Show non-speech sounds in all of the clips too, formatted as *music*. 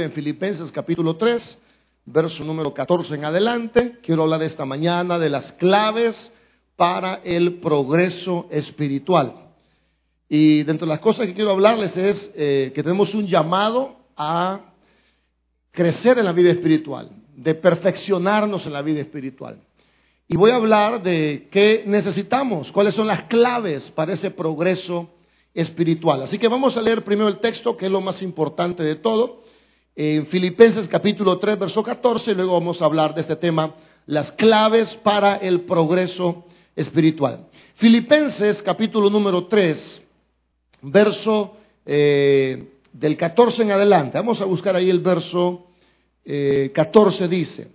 en Filipenses capítulo 3, verso número 14 en adelante. Quiero hablar esta mañana de las claves para el progreso espiritual. Y dentro de las cosas que quiero hablarles es eh, que tenemos un llamado a crecer en la vida espiritual, de perfeccionarnos en la vida espiritual. Y voy a hablar de qué necesitamos, cuáles son las claves para ese progreso espiritual. Así que vamos a leer primero el texto, que es lo más importante de todo en Filipenses capítulo 3, verso 14, y luego vamos a hablar de este tema, las claves para el progreso espiritual. Filipenses capítulo número 3, verso eh, del 14 en adelante. Vamos a buscar ahí el verso 14 eh, dice.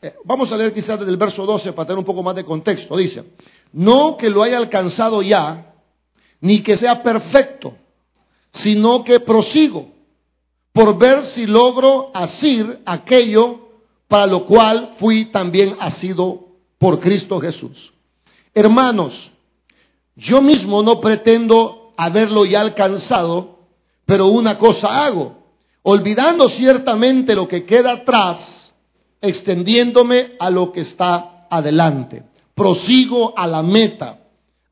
Eh, vamos a leer quizás desde el verso 12 para tener un poco más de contexto. Dice, no que lo haya alcanzado ya, ni que sea perfecto, sino que prosigo por ver si logro asir aquello para lo cual fui también asido por Cristo Jesús. Hermanos, yo mismo no pretendo haberlo ya alcanzado, pero una cosa hago, olvidando ciertamente lo que queda atrás, extendiéndome a lo que está adelante. Prosigo a la meta,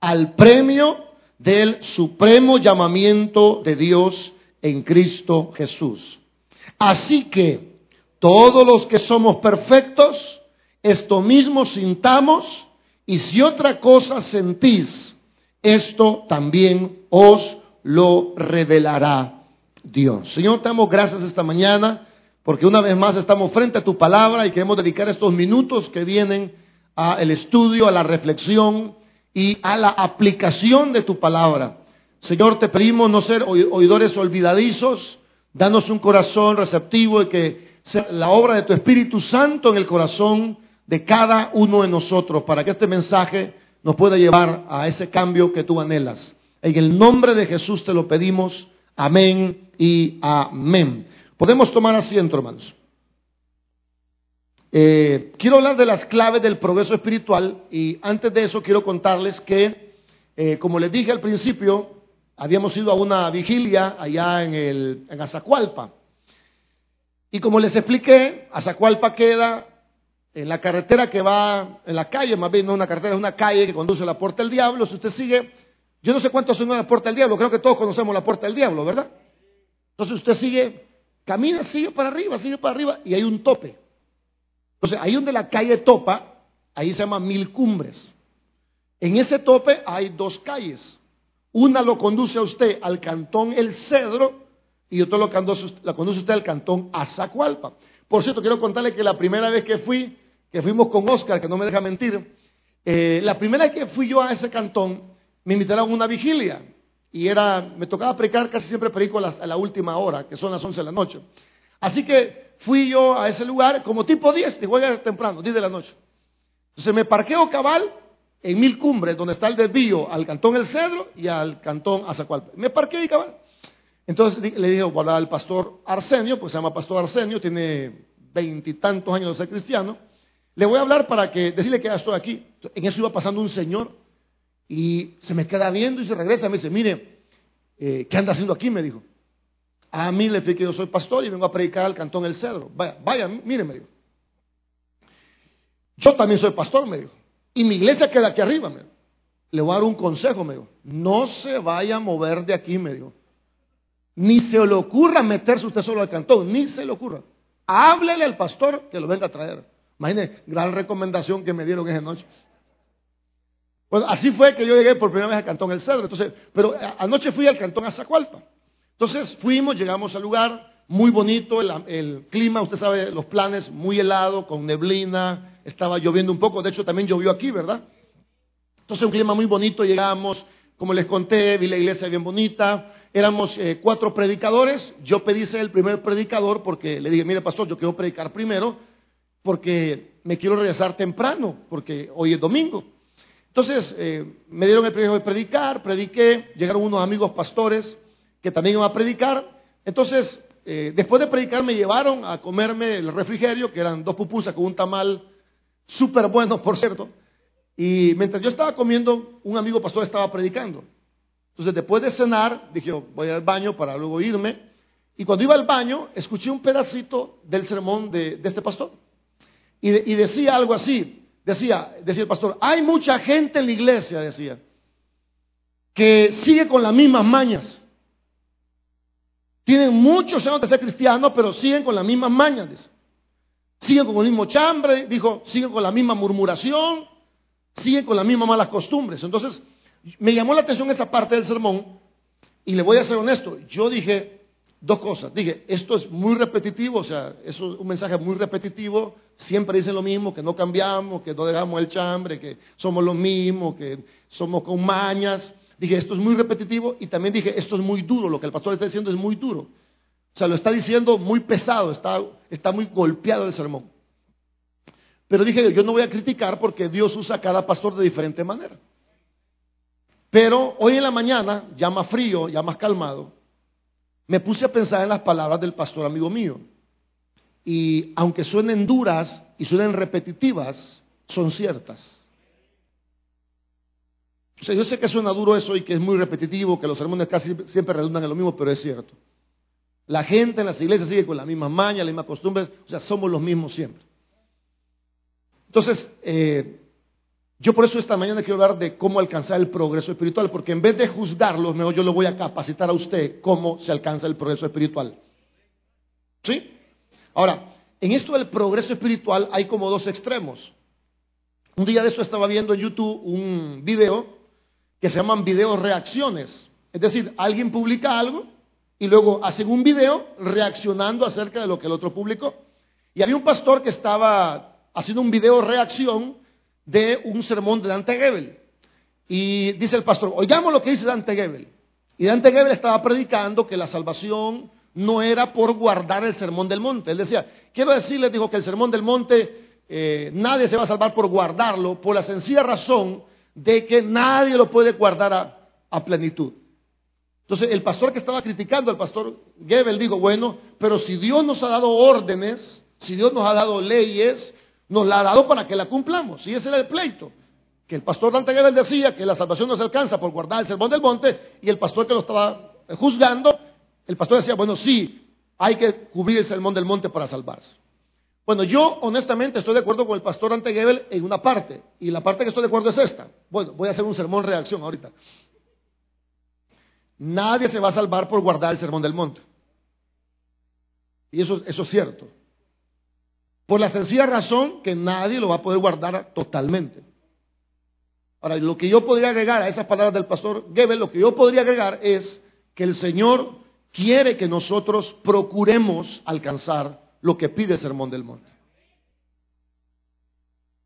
al premio del supremo llamamiento de Dios en Cristo Jesús. Así que todos los que somos perfectos, esto mismo sintamos y si otra cosa sentís, esto también os lo revelará Dios. Señor, te damos gracias esta mañana porque una vez más estamos frente a tu palabra y queremos dedicar estos minutos que vienen al estudio, a la reflexión y a la aplicación de tu palabra. Señor, te pedimos no ser oidores olvidadizos, danos un corazón receptivo y que sea la obra de tu Espíritu Santo en el corazón de cada uno de nosotros para que este mensaje nos pueda llevar a ese cambio que tú anhelas. En el nombre de Jesús te lo pedimos. Amén y amén. Podemos tomar asiento, hermanos. Eh, quiero hablar de las claves del progreso espiritual y antes de eso quiero contarles que, eh, como les dije al principio, habíamos ido a una vigilia allá en, el, en Azacualpa. Y como les expliqué, Azacualpa queda en la carretera que va, en la calle, más bien no una carretera, es una calle que conduce a la Puerta del Diablo. Si usted sigue, yo no sé cuántos son la Puerta del Diablo, creo que todos conocemos la Puerta del Diablo, ¿verdad? Entonces usted sigue, camina, sigue para arriba, sigue para arriba y hay un tope. Entonces ahí donde la calle topa, ahí se llama Mil Cumbres. En ese tope hay dos calles. Una lo conduce a usted al cantón El Cedro y otro lo conduce, la usted al cantón Azacualpa. Por cierto, quiero contarle que la primera vez que fui, que fuimos con Oscar, que no me deja mentir, eh, la primera vez que fui yo a ese cantón, me invitaron a una vigilia. Y era, me tocaba predicar, casi siempre predico a, la última hora, que son las 11 de la noche. Así que fui yo a ese lugar como tipo 10, voy a temprano, 10 de la noche. Entonces me parqueo cabal en Mil Cumbres, donde está el desvío al cantón El Cedro y al cantón Azacualpa. Me parqué y cabal. Entonces le dije bueno, al pastor Arsenio, pues se llama pastor Arsenio, tiene veintitantos años de ser cristiano. Le voy a hablar para que decirle que ya estoy aquí. En eso iba pasando un señor y se me queda viendo y se regresa. Me dice, mire, eh, ¿qué anda haciendo aquí? Me dijo. A mí le dije que yo soy pastor y vengo a predicar al cantón El Cedro. Vaya, vaya, mire, me dijo. Yo también soy pastor, me dijo. Y mi iglesia queda aquí arriba, me Le voy a dar un consejo, me dijo. No se vaya a mover de aquí, me dijo. Ni se le ocurra meterse usted solo al cantón, ni se le ocurra. Háblele al pastor que lo venga a traer. Imagínese, gran recomendación que me dieron esa noche. Pues así fue que yo llegué por primera vez al cantón El Cedro. Entonces, pero anoche fui al cantón Azacualpa. Entonces fuimos, llegamos al lugar, muy bonito, el, clima, usted sabe, los planes, muy helado, con neblina, estaba lloviendo un poco, de hecho también llovió aquí, ¿verdad? Entonces un clima muy bonito, llegamos, como les conté, vi la iglesia bien bonita, éramos eh, cuatro predicadores, yo pedí ser el primer predicador porque le dije, mire pastor, yo quiero predicar primero porque me quiero regresar temprano, porque hoy es domingo. Entonces eh, me dieron el privilegio de predicar, prediqué, llegaron unos amigos pastores que también iban a predicar, entonces eh, después de predicar me llevaron a comerme el refrigerio, que eran dos pupusas con un tamal súper bueno, por cierto. Y mientras yo estaba comiendo, un amigo pastor estaba predicando. Entonces, después de cenar, dije, voy al baño para luego irme. Y cuando iba al baño, escuché un pedacito del sermón de, este pastor. Y, y, decía algo así, decía, decía el pastor, hay mucha gente en la iglesia, decía, que sigue con las mismas mañas. Tienen muchos años de ser cristianos, pero siguen con las mismas mañas. Siguen con el mismo chambre, dijo, siguen con la misma murmuración, siguen con las mismas malas costumbres. Entonces, me llamó la atención esa parte del sermón y le voy a ser honesto. Yo dije dos cosas. Dije, esto es muy repetitivo, o sea, eso es un mensaje muy repetitivo. Siempre dicen lo mismo, que no cambiamos, que no dejamos el chambre, que somos los mismos, que somos con mañas. Dije, esto es muy repetitivo y también dije, esto es muy duro, lo que el pastor está diciendo es muy duro. O sea, lo está diciendo muy pesado, está, está muy golpeado el sermón. Pero dije, yo no voy a criticar porque Dios usa a cada pastor de diferente manera. Pero hoy en la mañana, ya más frío, ya más calmado, me puse a pensar en las palabras del pastor amigo mío. Y aunque suenen duras y suenen repetitivas, son ciertas. O sea, yo sé que suena duro eso y que es muy repetitivo, que los sermones casi siempre redundan en lo mismo, pero es cierto. La gente en las iglesias sigue con la misma maña, la misma costumbre, o sea, somos los mismos siempre. Entonces, eh, yo por eso esta mañana quiero hablar de cómo alcanzar el progreso espiritual, porque en vez de juzgarlos, mejor yo lo voy a capacitar a usted cómo se alcanza el progreso espiritual. ¿Sí? Ahora, en esto del progreso espiritual hay como dos extremos. Un día de eso estaba viendo en YouTube un video que se llaman videos reacciones. Es decir, alguien publica algo y luego hacen un video reaccionando acerca de lo que el otro publicó. Y había un pastor que estaba haciendo un video reacción de un sermón de Dante Gebel. Y dice el pastor, oigamos lo que dice Dante Gebel. Y Dante Gebel estaba predicando que la salvación no era por guardar el sermón del monte. Él decía, quiero decirles, dijo, que el sermón del monte eh, nadie se va a salvar por guardarlo, por la sencilla razón de que nadie lo puede guardar a, plenitud. Entonces el pastor que estaba criticando, el pastor Gebel, dijo, bueno, pero si Dios nos ha dado órdenes, si Dios nos ha dado leyes, nos la ha dado para que la cumplamos. Y ese era el pleito. Que el pastor Dante Gebel decía que la salvación no se alcanza por guardar el sermón del monte, y el pastor que lo estaba juzgando, el pastor decía, bueno, sí, hay que cubrir el sermón del monte para salvarse. Bueno, yo honestamente estoy de acuerdo con el pastor Dante Gebel en una parte, y la parte que estoy de acuerdo es esta. Bueno, voy a hacer un sermón reacción ahorita. Nadie se va a salvar por guardar el sermón del monte. Y eso, eso es cierto. Por la sencilla razón que nadie lo va a poder guardar totalmente. Ahora, lo que yo podría agregar a esas palabras del pastor Gebel, lo que yo podría agregar es que el Señor quiere que nosotros procuremos alcanzar lo que pide sermón del monte.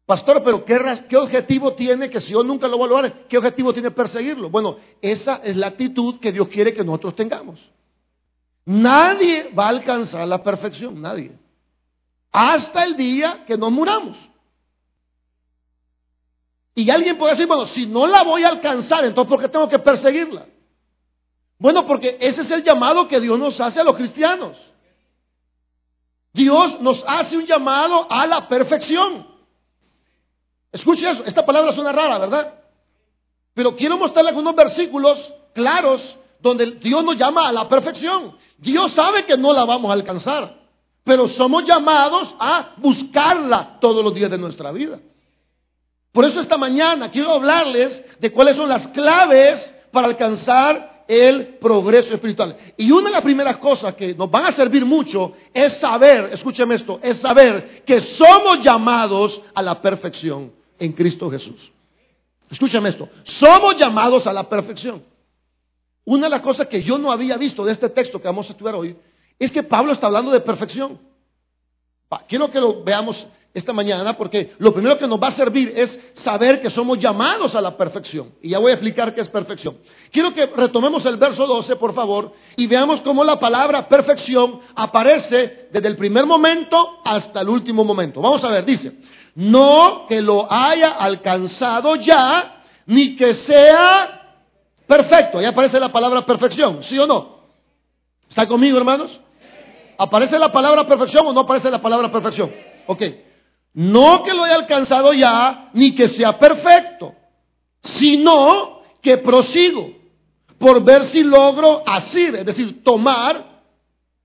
Pastor, pero ¿qué, ¿qué, objetivo tiene que si yo nunca lo voy a? ¿Qué objetivo tiene perseguirlo? Bueno, esa es la actitud que Dios quiere que nosotros tengamos. Nadie va a alcanzar la perfección, nadie hasta el día que nos muramos. Y alguien puede decir, bueno, si no la voy a alcanzar, entonces ¿por qué tengo que perseguirla? Bueno, porque ese es el llamado que Dios nos hace a los cristianos. Dios nos hace un llamado a la perfección. Escuche eso, esta palabra suena rara, ¿verdad? Pero quiero mostrarle algunos versículos claros donde Dios nos llama a la perfección. Dios sabe que no la vamos a alcanzar pero somos llamados a buscarla todos los días de nuestra vida. Por eso esta mañana quiero hablarles de cuáles son las claves para alcanzar el progreso espiritual. Y una de las primeras cosas que nos van a servir mucho es saber, escúcheme esto, es saber que somos llamados a la perfección en Cristo Jesús. Escúchame esto, somos llamados a la perfección. Una de las cosas que yo no había visto de este texto que vamos a estudiar hoy es que Pablo está hablando de perfección. Quiero que lo veamos esta mañana porque lo primero que nos va a servir es saber que somos llamados a la perfección. Y ya voy a explicar qué es perfección. Quiero que retomemos el verso 12, por favor, y veamos cómo la palabra perfección aparece desde el primer momento hasta el último momento. Vamos a ver, dice, no que lo haya alcanzado ya, ni que sea perfecto. Ahí aparece la palabra perfección, ¿sí o no? ¿Está conmigo, hermanos? ¿Aparece la palabra perfección o no aparece la palabra perfección? Ok. No que lo haya alcanzado ya, ni que sea perfecto, sino que prosigo por ver si logro asir, es decir, tomar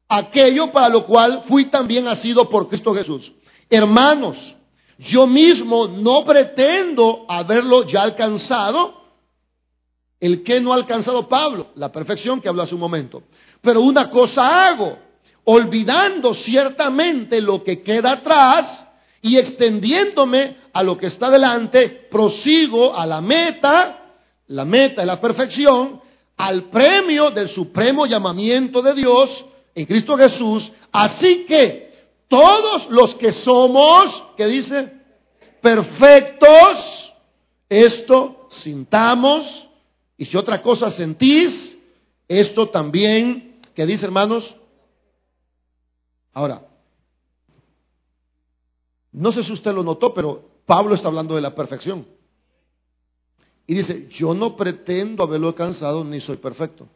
aquello para lo cual fui también asido por Cristo Jesús. Hermanos, yo mismo no pretendo haberlo ya alcanzado. El que no ha alcanzado Pablo, la perfección que habló hace un momento. Pero una cosa hago, olvidando ciertamente lo que queda atrás y extendiéndome a lo que está delante, prosigo a la meta, la meta es la perfección, al premio del supremo llamamiento de Dios en Cristo Jesús. Así que todos los que somos, ¿qué dice? Perfectos, esto sintamos, y si otra cosa sentís, esto también, ¿qué dice hermanos? Ahora, no sé si usted lo notó, pero Pablo está hablando de la perfección. Y dice, yo no pretendo haberlo alcanzado ni soy perfecto.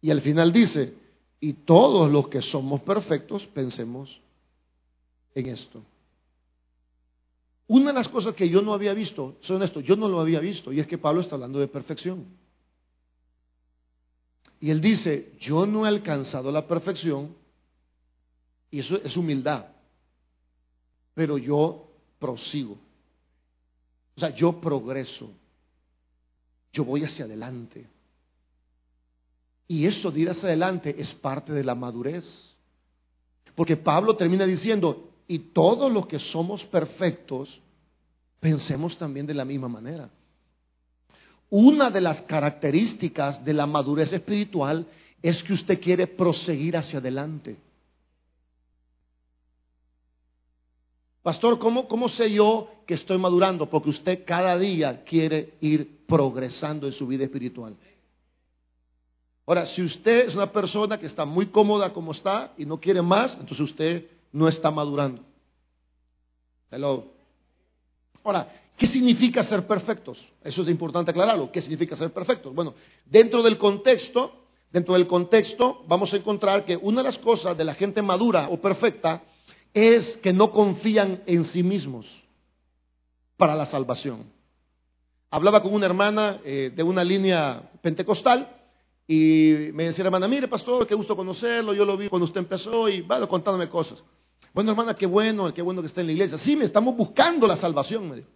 Y al final dice, y todos los que somos perfectos pensemos en esto. Una de las cosas que yo no había visto, son esto, yo no lo había visto, y es que Pablo está hablando de perfección. Y él dice, yo no he alcanzado la perfección, y eso es humildad, pero yo prosigo. O sea, yo progreso. Yo voy hacia adelante. Y eso de ir hacia adelante es parte de la madurez. Porque Pablo termina diciendo, y todos los que somos perfectos, pensemos también de la misma manera. Una de las características de la madurez espiritual es que usted quiere proseguir hacia adelante. Pastor, ¿cómo, ¿cómo sé yo que estoy madurando? Porque usted cada día quiere ir progresando en su vida espiritual. Ahora, si usted es una persona que está muy cómoda como está y no quiere más, entonces usted no está madurando. Hello. Ahora, ¿qué significa ser perfectos? Eso es importante aclararlo. ¿Qué significa ser perfectos? Bueno, dentro del contexto, dentro del contexto, vamos a encontrar que una de las cosas de la gente madura o perfecta es que no confían en sí mismos para la salvación. Hablaba con una hermana eh, de una línea pentecostal y me decía, hermana, mire, pastor, qué gusto conocerlo, yo lo vi cuando usted empezó y va contándome cosas. Bueno, hermana, qué bueno, qué bueno que está en la iglesia. Sí, me estamos buscando la salvación, me dijo.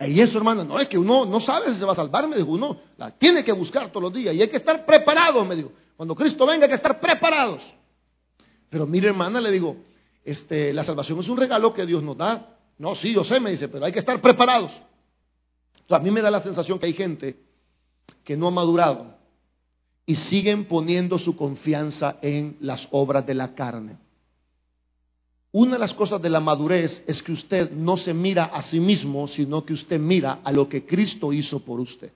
Y eso, hermana, no es que uno no sabe si se va a salvar, me dijo, uno la tiene que buscar todos los días y hay que estar preparados, me dijo. Cuando Cristo venga hay que estar preparados. Pero mire, hermana, le digo, este, la salvación es un regalo que Dios nos da. No, sí, yo sé, me dice, pero hay que estar preparados. a mí me da la sensación que hay gente que no ha madurado y siguen poniendo su confianza en las obras de la carne. Una de las cosas de la madurez es que usted no se mira a sí mismo, sino que usted mira a lo que Cristo hizo por usted.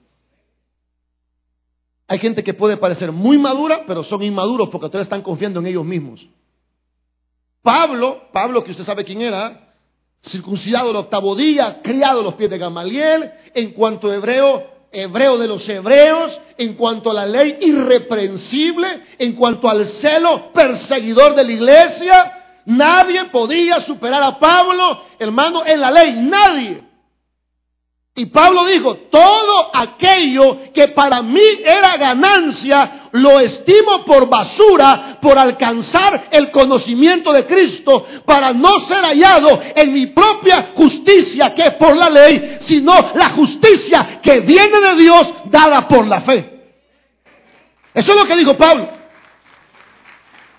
Hay gente que puede parecer muy madura, pero son inmaduros porque todavía están confiando en ellos mismos. Pablo, Pablo que usted sabe quién era, circuncidado el octavo día, criado a los pies de Gamaliel, en cuanto a hebreo, hebreo de los hebreos, en cuanto a la ley irreprensible, en cuanto al celo perseguidor de la iglesia, nadie podía superar a Pablo, hermano, en la ley, nadie. Y Pablo dijo, todo aquello que para mí era ganancia, lo estimo por basura por alcanzar el conocimiento de Cristo, para no ser hallado en mi propia justicia que es por la ley, sino la justicia que viene de Dios dada por la fe. Eso es lo que dijo Pablo.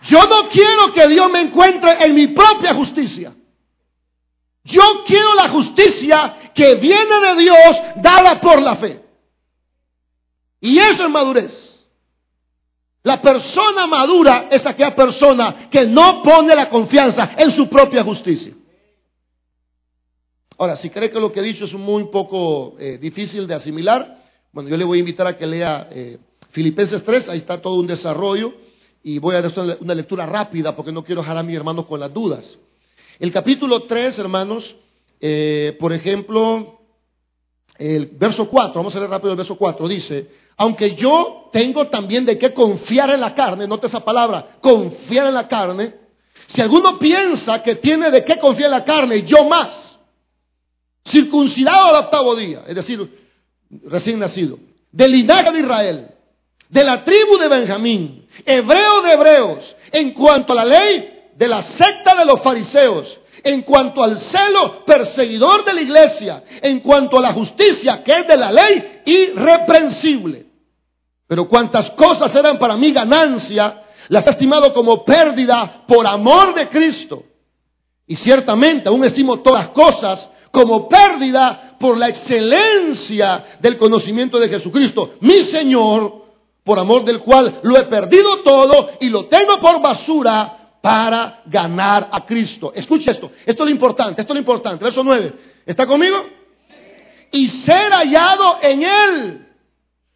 Yo no quiero que Dios me encuentre en mi propia justicia. Yo quiero la justicia que viene de Dios dada por la fe. Y eso es madurez. La persona madura es aquella persona que no pone la confianza en su propia justicia. Ahora, si cree que lo que he dicho es muy poco eh, difícil de asimilar, bueno, yo le voy a invitar a que lea eh, Filipenses 3, ahí está todo un desarrollo, y voy a hacer una lectura rápida porque no quiero dejar a mi hermano con las dudas. El capítulo 3, hermanos, eh, por ejemplo, el verso 4, vamos a leer rápido el verso 4, dice, aunque yo tengo también de qué confiar en la carne, note esa palabra, confiar en la carne, si alguno piensa que tiene de qué confiar en la carne, yo más, circuncidado al octavo día, es decir, recién nacido, del linaje de Israel, de la tribu de Benjamín, hebreo de hebreos, en cuanto a la ley de la secta de los fariseos, en cuanto al celo perseguidor de la iglesia, en cuanto a la justicia que es de la ley, irreprensible. Pero cuantas cosas eran para mí ganancia, las he estimado como pérdida por amor de Cristo. Y ciertamente aún estimo todas las cosas como pérdida por la excelencia del conocimiento de Jesucristo, mi Señor, por amor del cual lo he perdido todo y lo tengo por basura para ganar a Cristo. Escuche esto, esto es lo importante, esto es lo importante. Verso 9, ¿está conmigo? Y ser hallado en Él,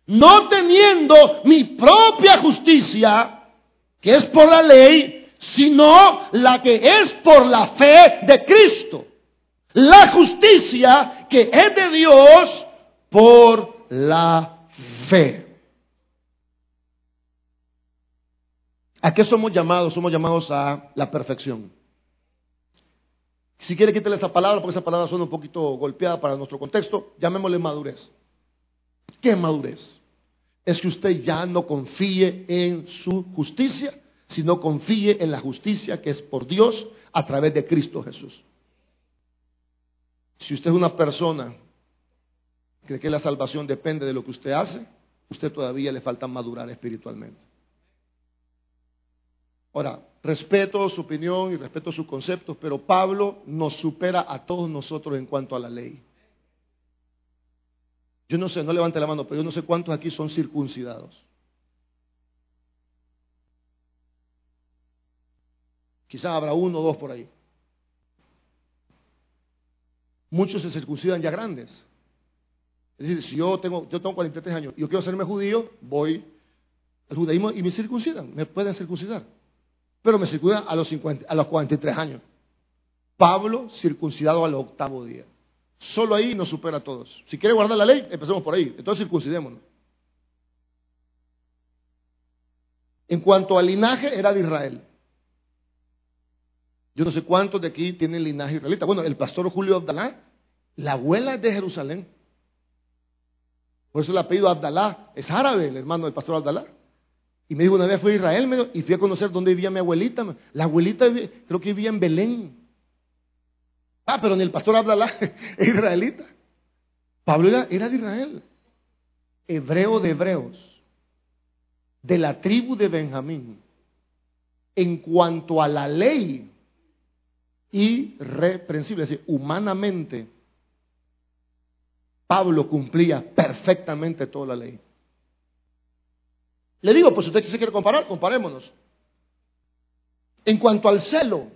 no teniendo mi propia justicia, que es por la ley, sino la que es por la fe de Cristo. La justicia que es de Dios por la fe. ¿A qué somos llamados? Somos llamados a la perfección. Si quiere quitarle esa palabra, porque esa palabra suena un poquito golpeada para nuestro contexto, llamémosle madurez. ¿Qué madurez? Es que usted ya no confíe en su justicia, sino confíe en la justicia que es por Dios a través de Cristo Jesús. Si usted es una persona que cree que la salvación depende de lo que usted hace, usted todavía le falta madurar espiritualmente. Ahora, respeto su opinión y respeto sus conceptos, pero Pablo nos supera a todos nosotros en cuanto a la ley. Yo no sé, no levante la mano, pero yo no sé cuántos aquí son circuncidados. Quizás habrá uno o dos por ahí. Muchos se circuncidan ya grandes. Es decir, si yo tengo, yo tengo 43 años y yo quiero hacerme judío, voy al judaísmo y me circuncidan, me pueden circuncidar. Pero me circuncidan a los, 50, a los 43 años. Pablo circuncidado al octavo día. Solo ahí nos supera a todos. Si quiere guardar la ley, empecemos por ahí. Entonces circuncidémonos. En cuanto al linaje, era de Israel. Yo no sé cuántos de aquí tienen linaje israelita. Bueno, el pastor Julio Abdalá, la abuela es de Jerusalén. Por eso el apellido Abdalá es árabe, el hermano del pastor Abdalá. Y me dijo, una vez fui a Israel y fui a conocer dónde vivía mi abuelita. La abuelita creo que vivía en Belén. Ah, pero ni el pastor es *laughs* israelita. Pablo era, era de Israel. Hebreo de hebreos. De la tribu de Benjamín. En cuanto a la ley, irreprensible, es decir, humanamente, Pablo cumplía perfectamente toda la ley. Le digo, pues usted se quiere comparar, comparémonos. En cuanto al celo,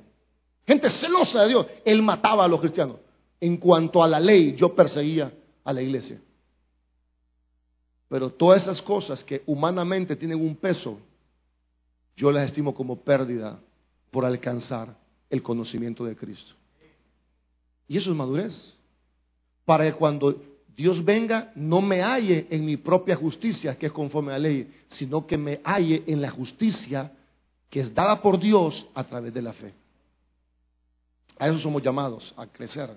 gente celosa de Dios, él mataba a los cristianos. En cuanto a la ley, yo perseguía a la iglesia. Pero todas esas cosas que humanamente tienen un peso, yo las estimo como pérdida por alcanzar el conocimiento de Cristo. Y eso es madurez. Para que cuando Dios venga, no me halle en mi propia justicia, que es conforme a la ley, sino que me halle en la justicia que es dada por Dios a través de la fe. A eso somos llamados, a crecer.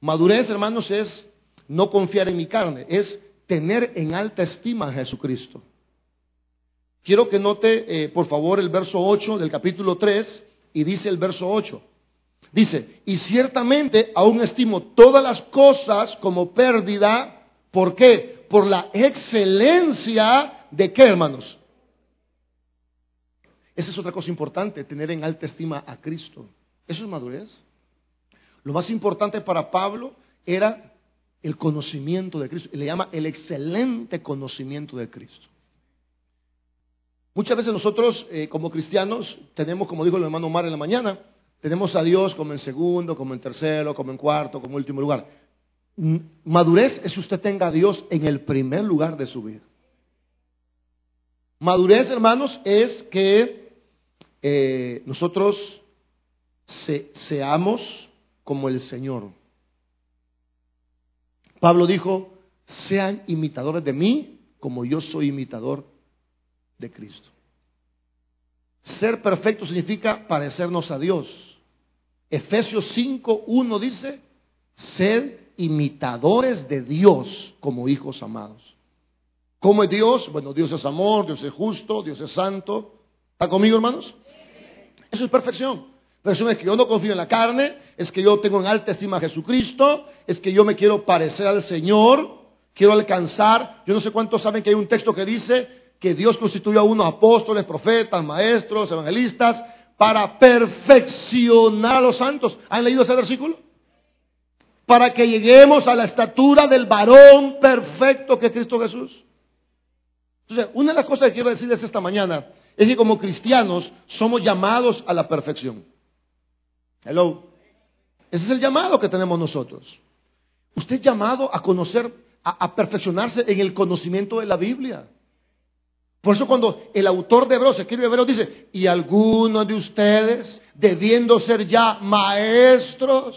Madurez, hermanos, es no confiar en mi carne, es tener en alta estima a Jesucristo. Quiero que note, eh, por favor, el verso 8 del capítulo 3 y dice el verso 8. Dice, y ciertamente aún estimo todas las cosas como pérdida. ¿Por qué? Por la excelencia de qué, hermanos. Esa es otra cosa importante, tener en alta estima a Cristo. Eso es madurez. Lo más importante para Pablo era el conocimiento de Cristo. Le llama el excelente conocimiento de Cristo. Muchas veces nosotros eh, como cristianos tenemos, como dijo el hermano Omar en la mañana, tenemos a Dios como en segundo, como en tercero, como en cuarto, como en último lugar. Madurez es que usted tenga a Dios en el primer lugar de su vida. Madurez, hermanos, es que eh, nosotros seamos como el Señor. Pablo dijo, sean imitadores de mí como yo soy imitador de Cristo. Ser perfecto significa parecernos a Dios. Efesios 5, 1 dice, sed imitadores de Dios como hijos amados. ¿Cómo es Dios? Bueno, Dios es amor, Dios es justo, Dios es santo. ¿Está conmigo, hermanos? Eso es perfección. Perfección es que yo no confío en la carne, es que yo tengo en alta estima a Jesucristo, es que yo me quiero parecer al Señor, quiero alcanzar. Yo no sé cuántos saben que hay un texto que dice que Dios constituyó a unos apóstoles, profetas, maestros, evangelistas, para perfeccionar a los santos. ¿Han leído ese versículo? Para que lleguemos a la estatura del varón perfecto que es Cristo Jesús. Entonces, una de las cosas que quiero decirles esta mañana es que como cristianos somos llamados a la perfección. Hello. Ese es el llamado que tenemos nosotros. Usted es llamado a conocer, a, perfeccionarse en el conocimiento de la Biblia. Por eso cuando el autor de Hebreos, escribe Hebreos, dice, y algunos de ustedes, debiendo ser ya maestros,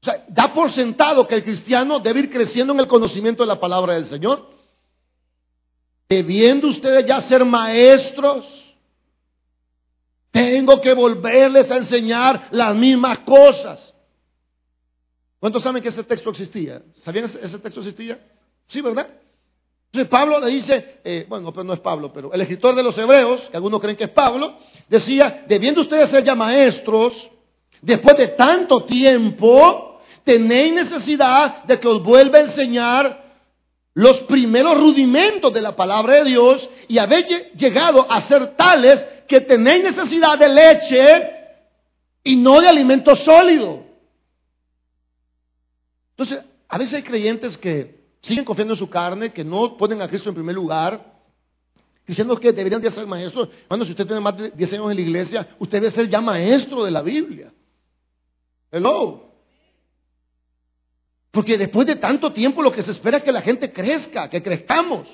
o sea, da por sentado que el cristiano debe ir creciendo en el conocimiento de la palabra del Señor. Debiendo ustedes ya ser maestros, tengo que volverles a enseñar las mismas cosas. ¿Cuántos saben que ese texto existía? ¿Sabían que ese texto existía? Sí, ¿verdad? Entonces Pablo le dice, eh, bueno, pero no es Pablo, pero el escritor de los Hebreos, que algunos creen que es Pablo, decía, debiendo ustedes ser ya maestros, después de tanto tiempo, tenéis necesidad de que os vuelva a enseñar los primeros rudimentos de la palabra de Dios y habéis llegado a ser tales que tenéis necesidad de leche y no de alimento sólido. Entonces, a veces hay creyentes que siguen confiando en su carne, que no ponen a Cristo en primer lugar, diciendo que deberían de ser maestros. Bueno, si usted tiene más de 10 años en la iglesia, usted debe ser ya maestro de la Biblia. Hello. Porque después de tanto tiempo lo que se espera es que la gente crezca, que crezcamos.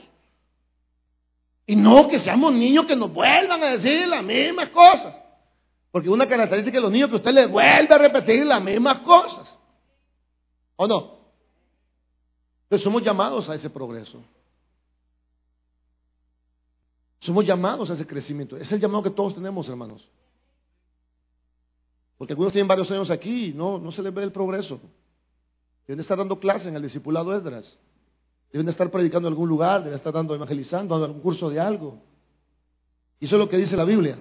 Y no que seamos niños que nos vuelvan a decir las mismas cosas. Porque una característica de los niños es que usted les vuelve a repetir las mismas cosas. ¿O no? Entonces somos llamados a ese progreso. Somos llamados a ese crecimiento. Es el llamado que todos tenemos, hermanos. Porque algunos tienen varios años aquí y no, no se les ve el progreso. Deben estar dando clase en el discipulado Esdras. Deben estar predicando en algún lugar, deben estar dando evangelizando, dando algún curso de algo. Y eso es lo que dice la Biblia.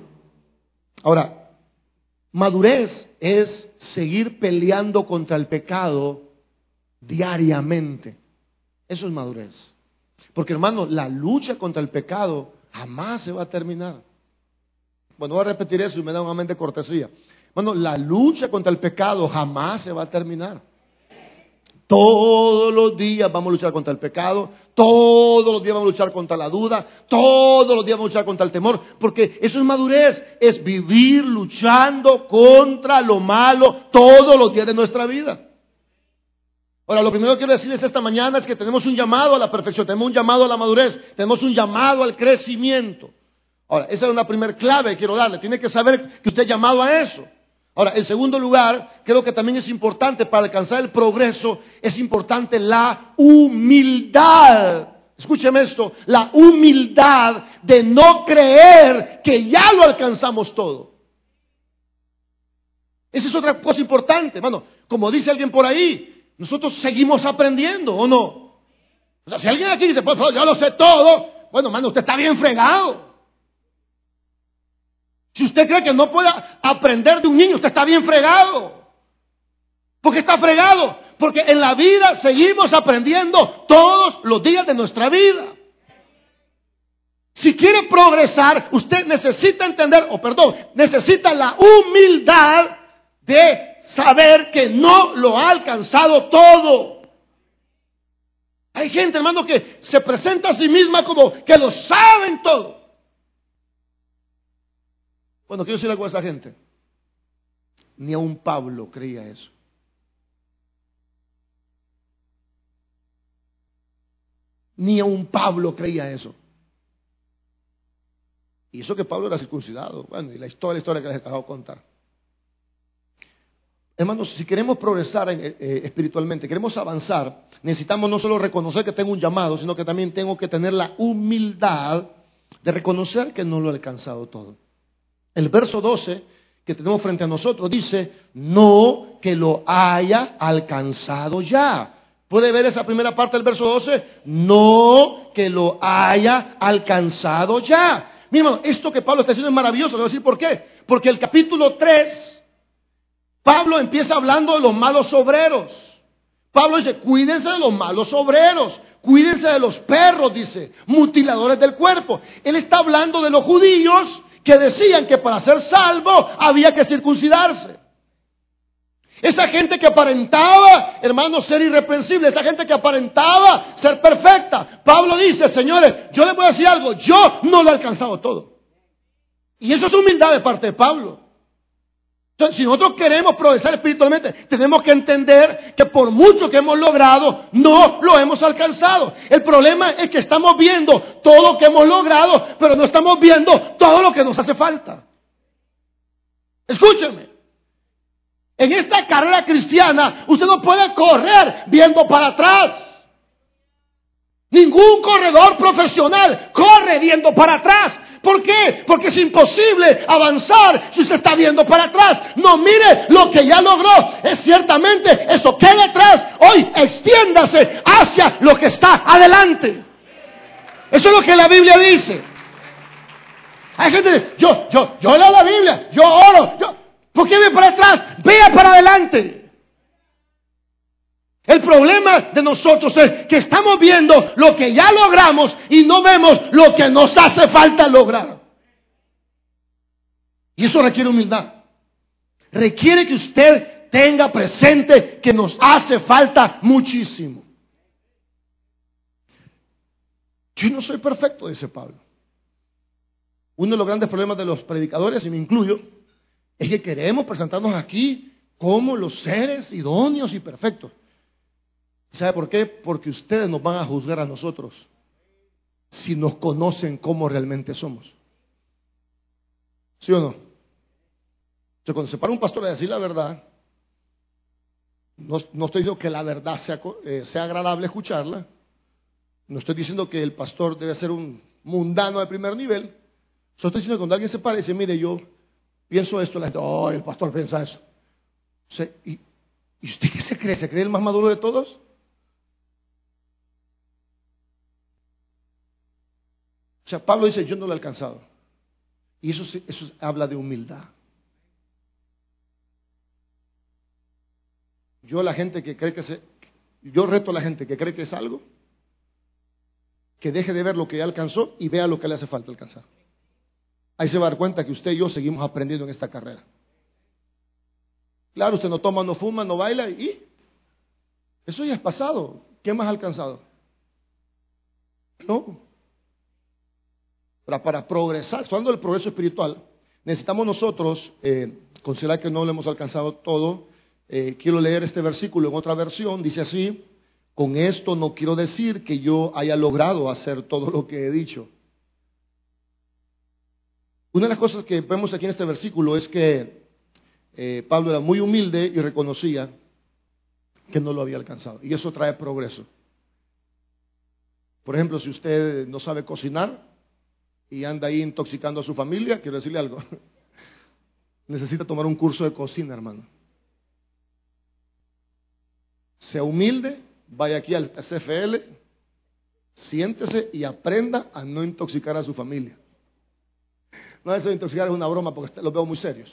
Ahora, madurez es seguir peleando contra el pecado diariamente. Eso es madurez. Porque hermano, la lucha contra el pecado jamás se va a terminar. Bueno, voy a repetir eso y me da un amén de cortesía. Bueno, la lucha contra el pecado jamás se va a terminar. Todos los días vamos a luchar contra el pecado, todos los días vamos a luchar contra la duda, todos los días vamos a luchar contra el temor, porque eso es madurez, es vivir luchando contra lo malo todos los días de nuestra vida. Ahora, lo primero que quiero decirles esta mañana es que tenemos un llamado a la perfección, tenemos un llamado a la madurez, tenemos un llamado al crecimiento. Ahora, esa es una primera clave que quiero darle. Tiene que saber que usted es llamado a eso. Ahora, en segundo lugar, creo que también es importante para alcanzar el progreso, es importante la humildad. Escúcheme esto, la humildad de no creer que ya lo alcanzamos todo. Esa es otra cosa importante, bueno, como dice alguien por ahí, nosotros seguimos aprendiendo, ¿o no? O sea, si alguien aquí dice, pues, pues yo lo sé todo, bueno, hermano, usted está bien fregado. Si usted cree que no puede aprender de un niño, usted está bien fregado. Porque está fregado. Porque en la vida seguimos aprendiendo todos los días de nuestra vida. Si quiere progresar, usted necesita entender, o perdón, necesita la humildad de saber que no lo ha alcanzado todo. Hay gente, hermano, que se presenta a sí misma como que lo saben todo. Bueno, quiero decir algo a esa gente. Ni a un Pablo creía eso. Ni a un Pablo creía eso. Y eso que Pablo era circuncidado. Bueno, y la historia, la historia que les acabo de contar. Hermanos, si queremos progresar eh, eh, espiritualmente, queremos avanzar, necesitamos no solo reconocer que tengo un llamado, sino que también tengo que tener la humildad de reconocer que no lo he alcanzado todo. El verso 12 que tenemos frente a nosotros dice, no que lo haya alcanzado ya, ¿Puede ver esa primera parte del verso 12? No que lo haya alcanzado ya. Mira, esto que Pablo está diciendo es maravilloso. Le voy a decir por qué. Porque el capítulo 3, Pablo empieza hablando de los malos obreros. Pablo dice, cuídense de los malos obreros, cuídense de los perros, dice, mutiladores del cuerpo. Él está hablando de los judíos que decían que para ser salvo había que circuncidarse. Esa gente que aparentaba, hermano, ser irreprensible, esa gente que aparentaba ser perfecta. Pablo dice, señores, yo les voy a decir algo, yo no lo he alcanzado todo. Y eso es humildad de parte de Pablo. Si nosotros queremos progresar espiritualmente, tenemos que entender que por mucho que hemos logrado, no lo hemos alcanzado. El problema es que estamos viendo todo lo que hemos logrado, pero no estamos viendo todo lo que nos hace falta. Escúcheme. En esta carrera cristiana, usted no puede correr viendo para atrás. Ningún corredor profesional corre viendo para atrás. ¿Por qué? Porque es imposible avanzar si usted está viendo para atrás. No mire lo que ya logró. Es ciertamente eso queda atrás. Hoy extiéndase hacia lo que está adelante. Eso es lo que la Biblia dice. Hay gente, yo, yo, yo leo la Biblia, yo oro, yo, ¿Por qué ve para atrás? Vea para adelante. El problema de nosotros es que estamos viendo lo que ya logramos y no vemos lo que nos hace falta lograr. Y eso requiere humildad. Requiere que usted tenga presente que nos hace falta muchísimo. Yo no soy perfecto, dice Pablo. Uno de los grandes problemas de los predicadores, y me incluyo, es que queremos presentarnos aquí como los seres idóneos y perfectos. ¿Sabe por qué? Porque ustedes nos van a juzgar a nosotros si nos conocen como realmente somos. ¿Sí o no? Entonces, cuando se para un pastor a decir la verdad, no, estoy diciendo que la verdad sea, eh, sea agradable escucharla, no estoy diciendo que el pastor debe ser un mundano de primer nivel, solo estoy diciendo que cuando alguien se para y dice, mire, yo pienso esto, la gente, oh, el pastor piensa eso. ¿y, usted qué se cree? ¿Se cree el más maduro de todos? Sea, Pablo dice, yo no lo he alcanzado. Y eso, eso habla de humildad. Yo la gente que cree que se, yo reto a la gente que cree que es algo, que deje de ver lo que ya alcanzó y vea lo que le hace falta alcanzar. Ahí se va a dar cuenta que usted y yo seguimos aprendiendo en esta carrera. Claro, usted no toma, no fuma, no baila y eso ya es pasado. ¿Qué más ha alcanzado? No. Para, progresar, hablando del progreso espiritual, necesitamos nosotros eh, considerar que no lo hemos alcanzado todo. Eh, quiero leer este versículo en otra versión. Dice así, con esto no quiero decir que yo haya logrado hacer todo lo que he dicho una de las cosas que vemos aquí en este versículo es que eh, Pablo era muy humilde y reconocía que no lo había alcanzado. Y eso trae progreso. Por ejemplo, si usted no sabe cocinar y anda ahí intoxicando a su familia, quiero decirle algo. *laughs* Necesita tomar un curso de cocina, hermano. Sea humilde, vaya aquí al CFL, siéntese y aprenda a no intoxicar a su familia. No, eso de intoxicar es una broma porque los veo muy serios.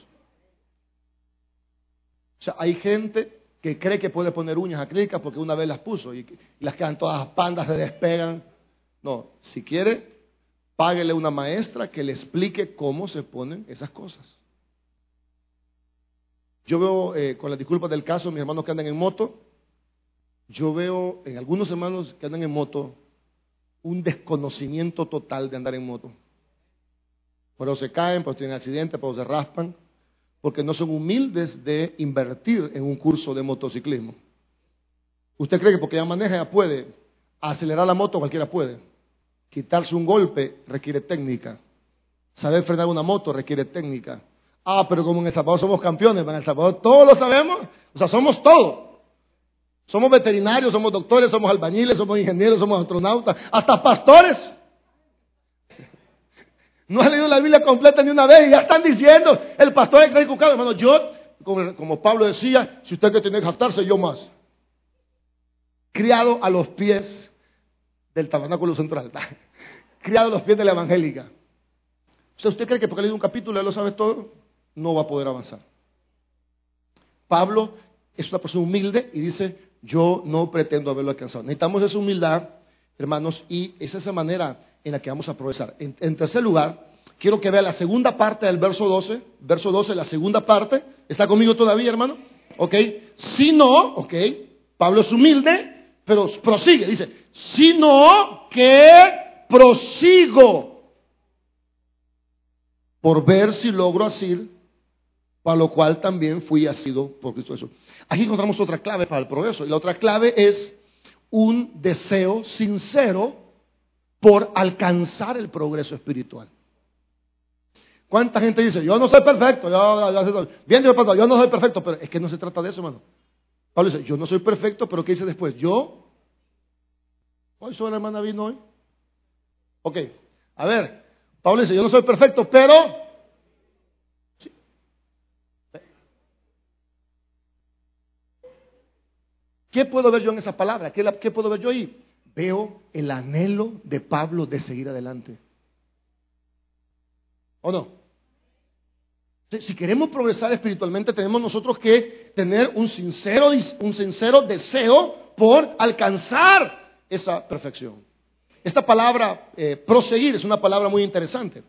O sea, hay gente que cree que puede poner uñas acrílicas porque una vez las puso y, las quedan todas pandas, se despegan. No, si quiere, páguele una maestra que le explique cómo se ponen esas cosas. Yo veo, eh, con las disculpas del caso, mis hermanos que andan en moto, yo veo en algunos hermanos que andan en moto un desconocimiento total de andar en moto. Pero se caen, pues tienen accidentes, pues se raspan, porque no son humildes de invertir en un curso de motociclismo. ¿Usted cree que porque ya maneja ya puede? Acelerar la moto cualquiera puede. Quitarse un golpe requiere técnica. Saber frenar una moto requiere técnica. Ah, pero como en El Salvador somos campeones, en El Salvador todos lo sabemos. O sea, somos todos. Somos veterinarios, somos doctores, somos albañiles, somos ingenieros, somos astronautas, hasta pastores. No ha leído la Biblia completa ni una vez y ya están diciendo, el pastor es cucado. Hermano, yo, como, Pablo decía, si usted que tiene que jactarse, yo más. criado a los pies del tabernáculo central, *laughs* criado a los pies de la evangélica. O ¿usted cree que porque leído un capítulo ya lo sabe todo? No va a poder avanzar. Pablo es una persona humilde y dice, yo no pretendo haberlo alcanzado. Necesitamos esa humildad, hermanos, y es esa manera en la que vamos a progresar. En, tercer lugar, quiero que vea la segunda parte del verso 12, verso 12, la segunda parte. ¿Está conmigo todavía, hermano? ¿Ok? Si no, ¿ok? Pablo es humilde, pero prosigue, dice, sino que prosigo por ver si logro asir, para lo cual también fui asido por Cristo Jesús. Aquí encontramos otra clave para el progreso, y la otra clave es un deseo sincero por alcanzar el progreso espiritual. ¿Cuánta gente dice, yo no soy perfecto? Yo, bien, yo no soy perfecto, pero es que no se trata de eso, hermano. Pablo dice, yo no soy perfecto, pero ¿qué dice después? Yo, hoy soy la hermana vino hoy. Ok, a ver, Pablo dice, yo no soy perfecto, pero... ¿Qué puedo ver yo en esa palabra? ¿Qué, ¿Qué puedo ver yo ahí? Veo el anhelo de Pablo de seguir adelante. ¿O no? Si queremos progresar espiritualmente, tenemos nosotros que tener un sincero, un sincero deseo por alcanzar esa perfección. Esta palabra eh, proseguir es una palabra muy interesante.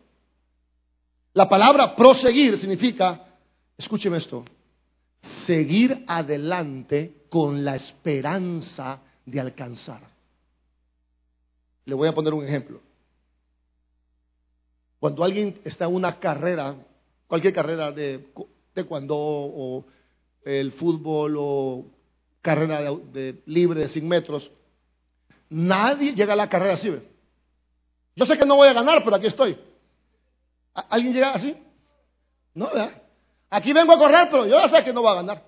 La palabra proseguir significa, escúcheme esto, seguir adelante con la esperanza de alcanzar. Le voy a poner un ejemplo. Cuando alguien está en una carrera, cualquier carrera de taekwondo o el fútbol o carrera de, libre de 100 metros, nadie llega a la carrera así. Yo sé que no voy a ganar, pero aquí estoy. ¿Alguien llega así? No, ¿verdad? Aquí vengo a correr, pero yo ya sé que no voy a ganar.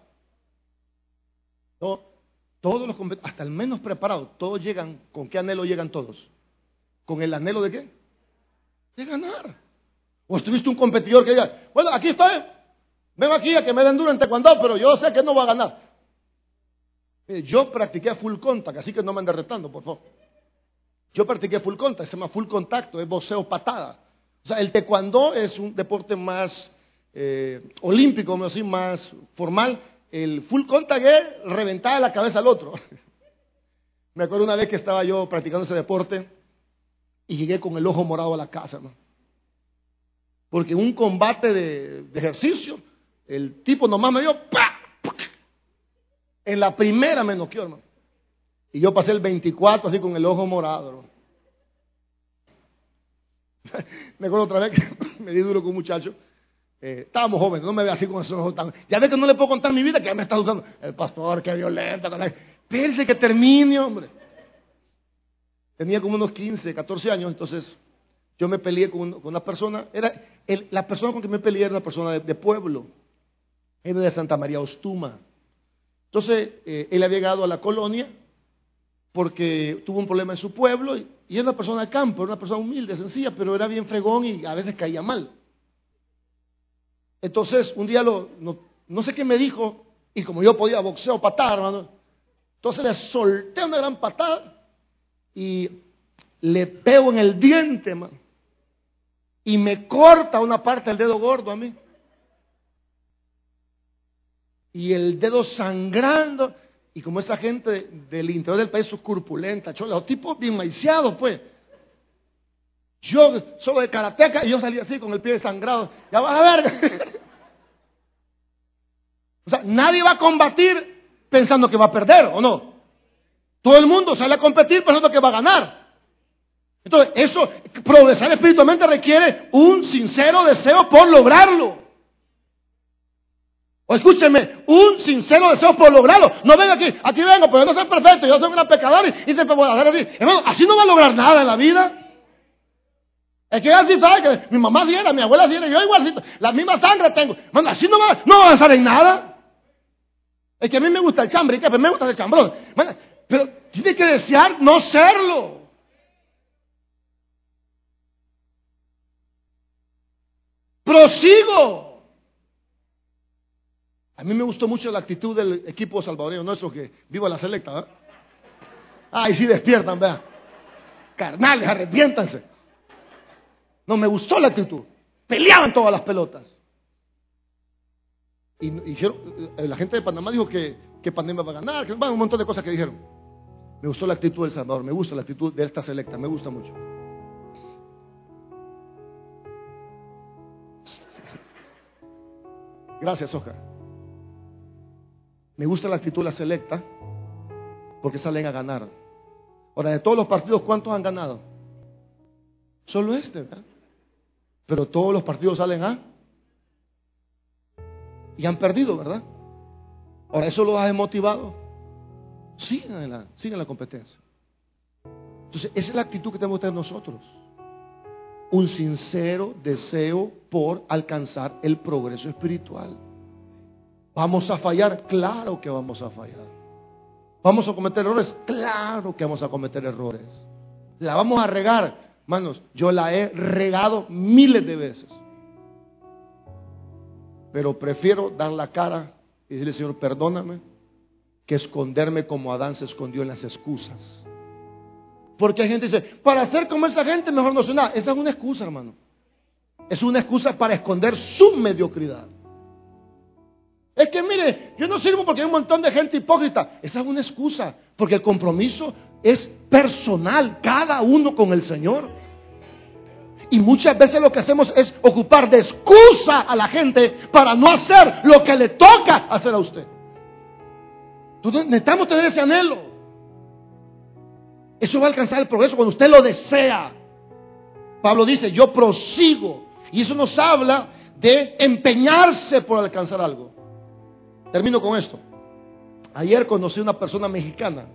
todos los hasta el menos preparado, todos llegan, ¿con qué anhelo llegan todos? ¿Con el anhelo de qué? de ganar. O estuviste un competidor que diga, bueno, aquí estoy, vengo aquí a que me den duro en taekwondo, pero yo sé que no va a ganar. yo practiqué full contact, así que no me anden retando, por favor. Yo practiqué full contact, se llama full contacto, es boxeo patada. O sea, el taekwondo es un deporte más eh, olímpico, más formal. El full contact es reventar la cabeza al otro. *laughs* me acuerdo una vez que estaba yo practicando ese deporte y llegué con el ojo morado a la casa, ¿no? Porque un combate de, ejercicio, el tipo nomás me dio, ¡pa! En la primera me noqueó, hermano. Y yo pasé el 24 así con el ojo morado, *laughs* me acuerdo otra vez que *laughs* me di duro con un muchacho. Eh, estábamos jóvenes, no me ve así con esos ojos tan. Ya ve que no le puedo contar mi vida, que me está usando. El pastor, que violento. Piense que termine, hombre. Tenía como unos 15, 14 años, entonces yo me peleé con, una persona. Era la persona con que me peleé era una persona de, pueblo. Era de Santa María Ostuma. Entonces, eh, él había llegado a la colonia porque tuvo un problema en su pueblo y, era una persona de campo, era una persona humilde, sencilla, pero era bien fregón y a veces caía mal. Entonces, un día lo, no, sé qué me dijo, y como yo podía boxeo, patar, hermano, entonces le solté una gran patada y le pego en el diente, Y me corta una parte del dedo gordo a mí. Y el dedo sangrando. Y como esa gente del interior del país es corpulenta, los tipos bien maiciados, pues. Yo solo de karateca y yo salí así con el pie desangrado. Ya vas a ver. *laughs* o sea, nadie va a combatir pensando que va a perder, ¿o no? Todo el mundo sale a competir pensando que va a ganar. Entonces, eso, progresar espiritualmente requiere un sincero deseo por lograrlo. O escúcheme, un sincero deseo por lograrlo. No venga aquí, aquí vengo, pero yo no soy perfecto, yo soy una pecadora y te puedo hacer así. Hermano, así no va a lograr nada en la vida. Es que así sabe que mi mamá diera, mi abuela diera, yo igualito, la misma sangre tengo. Hermano, así no va, no va a avanzar en nada. Es que a mí me gusta el chambre, que me gusta el chambrón. Pero tiene que desear no serlo. Prosigo. A mí me gustó mucho la actitud del equipo salvadoreño nuestro que viva la selecta. Ay, sí despiertan, vean. Carnales, arrepiéntanse. No me gustó la actitud. Peleaban todas las pelotas. Y dijeron, eh, la gente de Panamá dijo que, que Panamá va a ganar, que un montón de cosas que dijeron. Me gustó la actitud del Salvador, me gusta la actitud de esta selecta, me gusta mucho. Gracias, Oscar. Me gusta la actitud de la selecta porque salen a ganar. Ahora, de todos los partidos, ¿cuántos han ganado? Solo este, ¿verdad? Pero todos los partidos salen a... Y han perdido, ¿verdad? Ahora, ¿eso lo ha desmotivado? Sigan en la, la competencia. Entonces, esa es la actitud que tenemos que tener nosotros. Un sincero deseo por alcanzar el progreso espiritual. ¿Vamos a fallar? Claro que vamos a fallar. ¿Vamos a cometer errores? Claro que vamos a cometer errores. ¿La vamos a regar? Manos, yo la he regado miles de veces. Pero prefiero dar la cara y decirle, Señor, perdóname, que esconderme como Adán se escondió en las excusas. Porque hay gente que dice, para hacer como esa gente mejor no soy nada. Esa es una excusa, hermano. Es una excusa para esconder su mediocridad. Es que mire, yo no sirvo porque hay un montón de gente hipócrita. Esa es una excusa, porque el compromiso es personal, cada uno con el Señor. Y muchas veces lo que hacemos es ocupar de excusa a la gente para no hacer lo que le toca hacer a usted. Entonces necesitamos tener ese anhelo. Eso va a alcanzar el progreso cuando usted lo desea. Pablo dice, yo prosigo. Y eso nos habla de empeñarse por alcanzar algo. Termino con esto. Ayer conocí a una persona mexicana.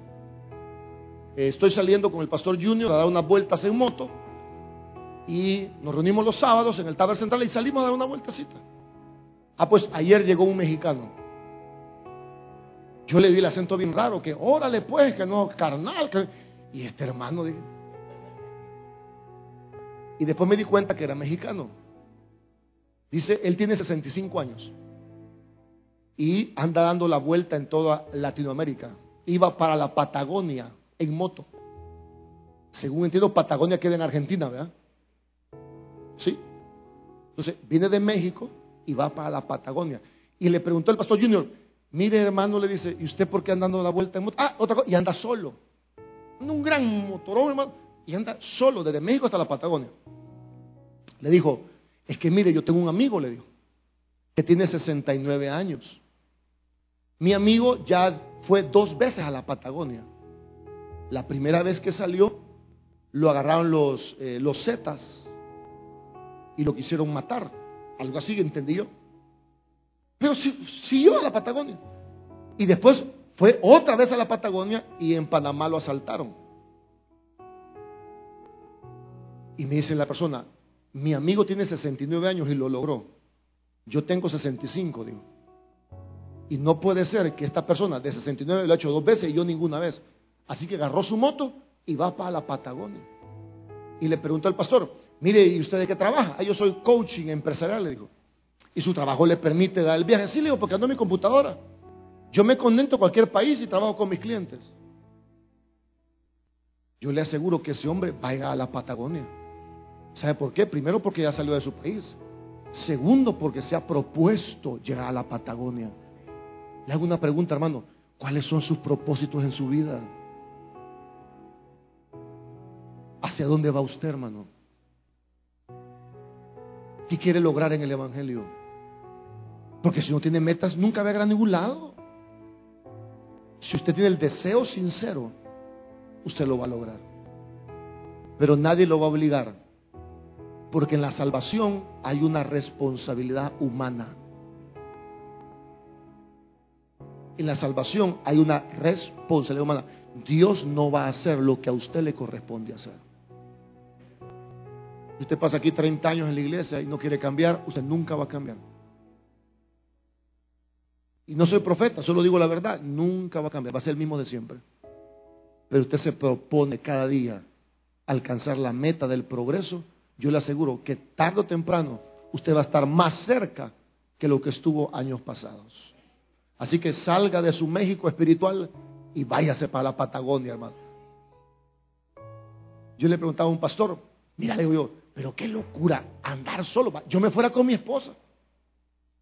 Eh, estoy saliendo con el pastor Junior a dar unas vueltas en moto. Y nos reunimos los sábados en el Taber Central y salimos a dar una vueltecita. Ah, pues ayer llegó un mexicano. Yo le vi el acento bien raro, que órale pues, que no, carnal. Y este hermano dije. Y después me di cuenta que era mexicano. Dice, él tiene 65 años y anda dando la vuelta en toda Latinoamérica. Iba para la Patagonia en moto. Según entiendo, Patagonia queda en Argentina, ¿verdad? Sí. Entonces, viene de México y va para la Patagonia. Y le preguntó el pastor Junior, mire hermano, le dice, ¿y usted por qué anda dando la vuelta en moto? Ah, otra cosa, y anda solo. Un gran motorón, hermano, y anda solo, desde México hasta la Patagonia. Le dijo, es que mire, yo tengo un amigo, le dijo, que tiene 69 años. Mi amigo ya fue dos veces a la Patagonia. La primera vez que salió, lo agarraron los, eh, los Zetas y lo quisieron matar. Algo así, entendí yo. Pero siguió a la Patagonia. Y después fue otra vez a la Patagonia y en Panamá lo asaltaron. Y me dice la persona, mi amigo tiene 69 años y lo logró. Yo tengo 65, digo. Y no puede ser que esta persona de 69 lo ha hecho dos veces y yo ninguna vez. Así que agarró su moto y va para la Patagonia. Y le preguntó al pastor, mire, ¿y usted de qué trabaja? Ah, yo soy coaching empresarial, le dijo. Y su trabajo le permite dar el viaje. Sí, le digo, porque ando en mi computadora. Yo me conecto a cualquier país y trabajo con mis clientes. Yo le aseguro que ese hombre vaya a la Patagonia. ¿Sabe por qué? Primero porque ya salió de su país. Segundo porque se ha propuesto llegar a la Patagonia. Le hago una pregunta, hermano. ¿Cuáles son sus propósitos en su vida? ¿Hacia dónde va usted, hermano? ¿Qué quiere lograr en el Evangelio? Porque si no tiene metas, nunca va a llegar a ningún lado. Si usted tiene el deseo sincero, usted lo va a lograr. Pero nadie lo va a obligar. Porque en la salvación hay una responsabilidad humana. En la salvación hay una responsabilidad humana. Dios no va a hacer lo que a usted le corresponde hacer. Usted pasa aquí 30 años en la iglesia y no quiere cambiar, usted nunca va a cambiar. Y no soy profeta, solo digo la verdad, nunca va a cambiar, va a ser el mismo de siempre. Pero usted se propone cada día alcanzar la meta del progreso, yo le aseguro que tarde o temprano usted va a estar más cerca que lo que estuvo años pasados. Así que salga de su México espiritual y váyase para la Patagonia, hermano. Yo le preguntaba a un pastor, mira, le digo yo, pero qué locura andar solo. Yo me fuera con mi esposa.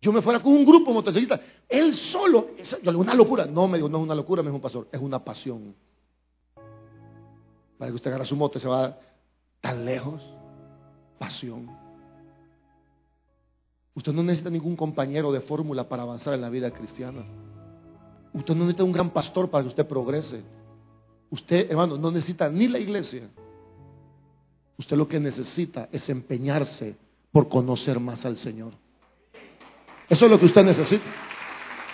Yo me fuera con un grupo motociclista. Él solo. Yo una locura. No, me dijo, no es una locura, me dijo un pastor. Es una pasión. Para que usted agarre su moto y se va tan lejos. Pasión. Usted no necesita ningún compañero de fórmula para avanzar en la vida cristiana. Usted no necesita un gran pastor para que usted progrese. Usted, hermano, no necesita ni la iglesia. Usted lo que necesita es empeñarse por conocer más al Señor. Eso es lo que usted necesita.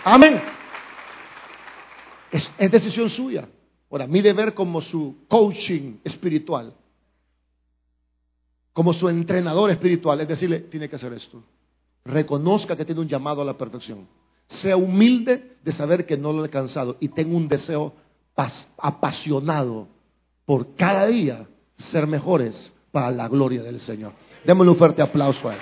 Amén. Es, decisión suya. Ahora, mi deber como su coaching espiritual, como su entrenador espiritual, es decirle, tiene que hacer esto. Reconozca que tiene un llamado a la perfección. Sea humilde de saber que no lo he alcanzado y tenga un deseo apasionado por cada día ser mejores para la gloria del Señor. Démosle un fuerte aplauso a él.